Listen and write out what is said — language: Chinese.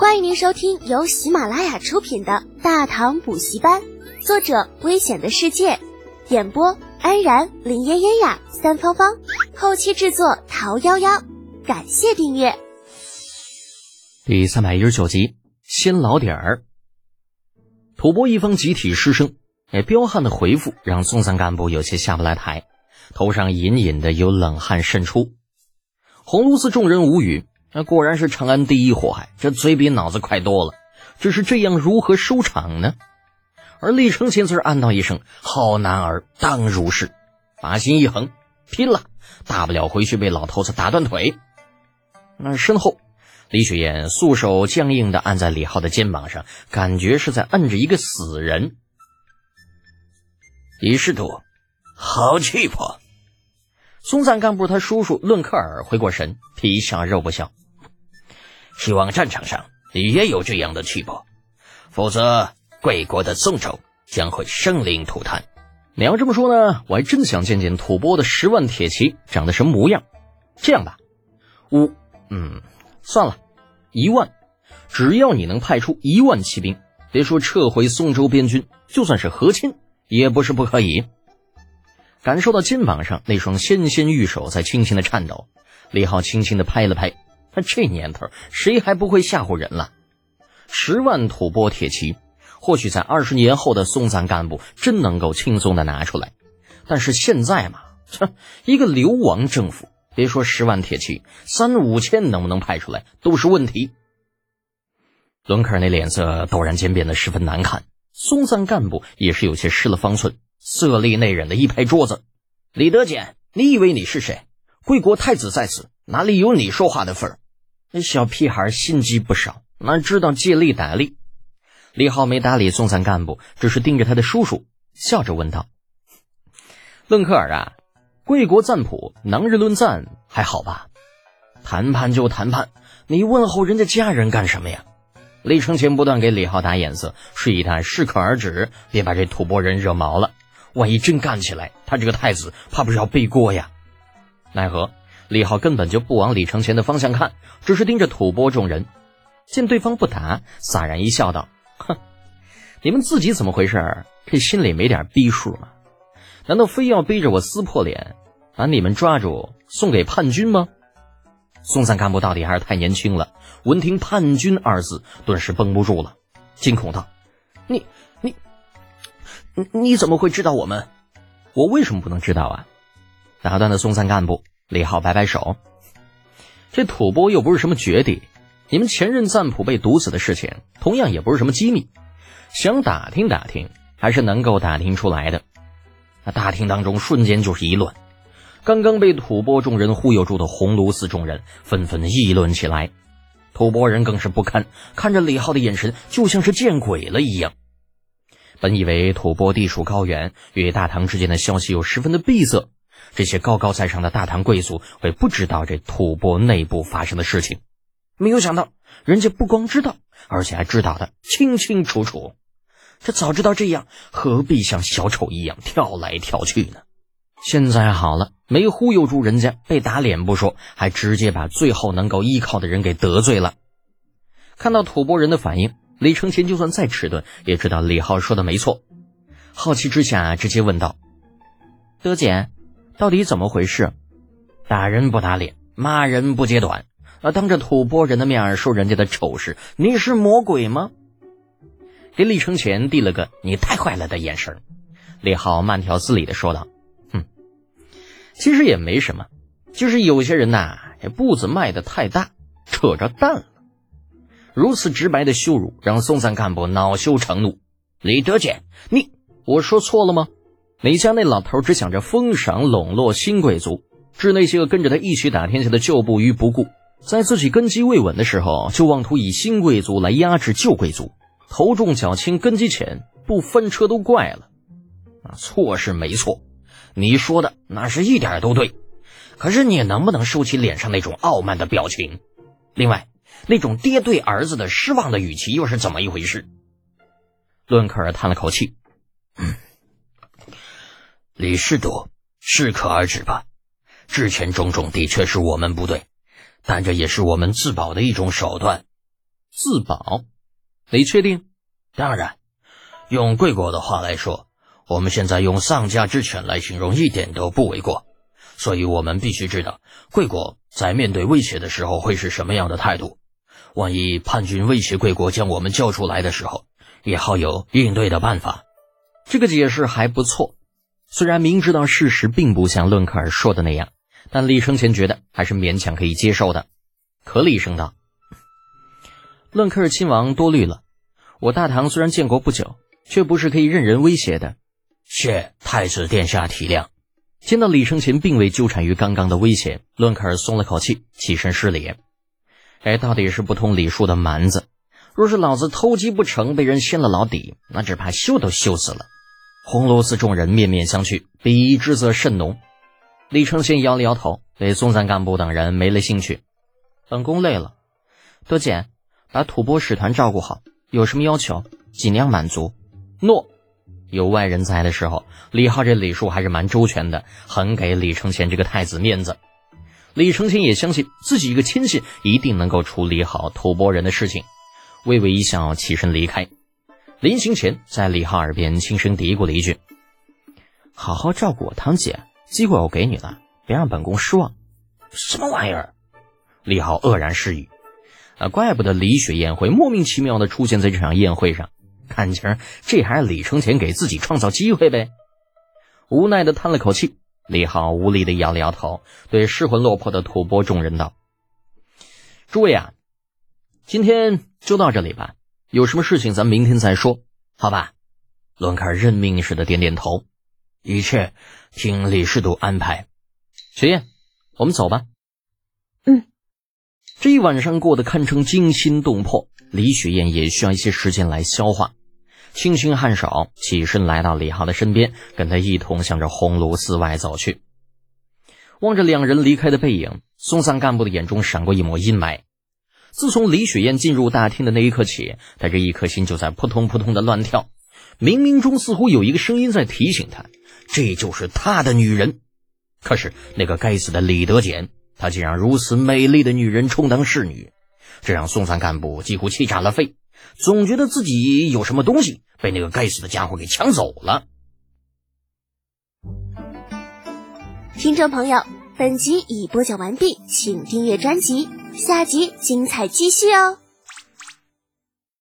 欢迎您收听由喜马拉雅出品的《大唐补习班》，作者：危险的世界，演播：安然、林嫣嫣呀、三芳芳，后期制作：桃夭夭。感谢订阅。第三百一十九集，新老点儿。吐蕃一方集体失声，哎，彪悍的回复让松散干部有些下不来台，头上隐隐的有冷汗渗出。红炉寺众人无语。那果然是长安第一祸害，这嘴比脑子快多了。只是这样如何收场呢？而李承乾则是暗道一声：“好男儿当如是。”把心一横，拼了！大不了回去被老头子打断腿。那身后，李雪燕素手僵硬的按在李浩的肩膀上，感觉是在按着一个死人。李师徒，好气魄！松赞干部他叔叔论克尔回过神，皮笑肉不笑。希望战场上你也有这样的气魄，否则贵国的宋州将会生灵涂炭。你要这么说呢，我还真想见见吐蕃的十万铁骑长得什么模样。这样吧，五，嗯，算了，一万，只要你能派出一万骑兵，别说撤回宋州边军，就算是和亲，也不是不可以。感受到肩膀上那双纤纤玉手在轻轻的颤抖，李浩轻轻的拍了拍。他这年头，谁还不会吓唬人了？十万吐蕃铁骑，或许在二十年后的松赞干部真能够轻松的拿出来。但是现在嘛，这一个流亡政府，别说十万铁骑，三五千能不能派出来都是问题。伦克尔那脸色陡然间变得十分难看，松赞干部也是有些失了方寸，色厉内荏的一拍桌子：“李德简，你以为你是谁？贵国太子在此，哪里有你说话的份儿？”那小屁孩心机不少，哪知道借力打力？李浩没搭理松散干部，只是盯着他的叔叔，笑着问道：“论克尔啊，贵国赞普，囊日论赞还好吧？谈判就谈判，你问候人家家人干什么呀？”李承乾不断给李浩打眼色，示意他适可而止，别把这吐蕃人惹毛了。万一真干起来，他这个太子怕不是要背锅呀？奈何？李浩根本就不往李承乾的方向看，只是盯着吐蕃众人。见对方不答，洒然一笑，道：“哼，你们自己怎么回事？这心里没点逼数吗？难道非要逼着我撕破脸，把你们抓住送给叛军吗？”松散干部到底还是太年轻了，闻听“叛军”二字，顿时绷不住了，惊恐道：“你、你、你你怎么会知道我们？我为什么不能知道啊？”打断的松散干部。李浩摆摆手，这吐蕃又不是什么绝地，你们前任赞普被毒死的事情，同样也不是什么机密，想打听打听，还是能够打听出来的。那大厅当中瞬间就是一乱，刚刚被吐蕃众人忽悠住的鸿胪寺众人纷纷议论起来，吐蕃人更是不堪，看着李浩的眼神就像是见鬼了一样。本以为吐蕃地处高原，与大唐之间的消息又十分的闭塞。这些高高在上的大唐贵族会不知道这吐蕃内部发生的事情，没有想到人家不光知道，而且还知道的清清楚楚。这早知道这样，何必像小丑一样跳来跳去呢？现在好了，没忽悠住人家，被打脸不说，还直接把最后能够依靠的人给得罪了。看到吐蕃人的反应，李承乾就算再迟钝，也知道李浩说的没错。好奇之下，直接问道：“德简。”到底怎么回事？打人不打脸，骂人不揭短，啊！当着吐蕃人的面说人家的丑事，你是魔鬼吗？给李承乾递了个“你太坏了”的眼神。李浩慢条斯理的说道：“哼，其实也没什么，就是有些人呐，这步子迈的太大，扯着蛋了。”如此直白的羞辱，让松赞干部恼羞成怒。李德简，你，我说错了吗？李家那老头只想着封赏笼络新贵族，置那些个跟着他一起打天下的旧部于不顾，在自己根基未稳的时候，就妄图以新贵族来压制旧贵族，头重脚轻，根基浅，不翻车都怪了。啊，错是没错，你说的那是一点都对，可是你能不能收起脸上那种傲慢的表情？另外，那种爹对儿子的失望的语气又是怎么一回事？伦克尔叹了口气，李师铎，适可而止吧。之前种种的确是我们不对，但这也是我们自保的一种手段。自保？你确定？当然，用贵国的话来说，我们现在用丧家之犬来形容一点都不为过。所以我们必须知道，贵国在面对威胁的时候会是什么样的态度。万一叛军威胁贵国将我们救出来的时候，也好有应对的办法。这个解释还不错，虽然明知道事实并不像论克尔说的那样，但李承前觉得还是勉强可以接受的。可李声道：“论克尔亲王多虑了，我大唐虽然建国不久，却不是可以任人威胁的。”谢太子殿下体谅。见到李承前并未纠缠于刚刚的威胁，论克尔松了口气，起身施礼。哎，到底是不通礼数的蛮子。若是老子偷鸡不成，被人掀了老底，那只怕羞都羞死了。红螺寺众人面面相觑，鄙夷之色甚浓。李承乾摇了摇头，对松赞干部等人没了兴趣。本宫累了，多简，把吐蕃使团照顾好，有什么要求尽量满足。诺。有外人在的时候，李浩这礼数还是蛮周全的，很给李承前这个太子面子。李承前也相信自己一个亲信一定能够处理好吐蕃人的事情。微微一笑，起身离开。临行前，在李浩耳边轻声嘀咕了一句：“好好照顾我堂姐，机会我给你了，别让本宫失望。”什么玩意儿？李浩愕然失语。啊，怪不得李雪宴会莫名其妙的出现在这场宴会上，看情这还是李承前给自己创造机会呗。无奈的叹了口气，李浩无力的摇了摇头，对失魂落魄的吐蕃众人道：“诸位啊。”今天就到这里吧，有什么事情咱明天再说，好吧？伦卡尔认命似的点点头，一切听李世度安排。雪雁，我们走吧。嗯，这一晚上过得堪称惊心动魄，李雪雁也需要一些时间来消化。轻轻颔首，起身来到李浩的身边，跟他一同向着红炉寺外走去。望着两人离开的背影，松散干部的眼中闪过一抹阴霾。自从李雪燕进入大厅的那一刻起，他这一颗心就在扑通扑通的乱跳。冥冥中似乎有一个声音在提醒他，这就是他的女人。可是那个该死的李德俭，他竟让如此美丽的女人充当侍女，这让松散干部几乎气炸了肺，总觉得自己有什么东西被那个该死的家伙给抢走了。听众朋友，本集已播讲完毕，请订阅专辑。下集精彩继续哦！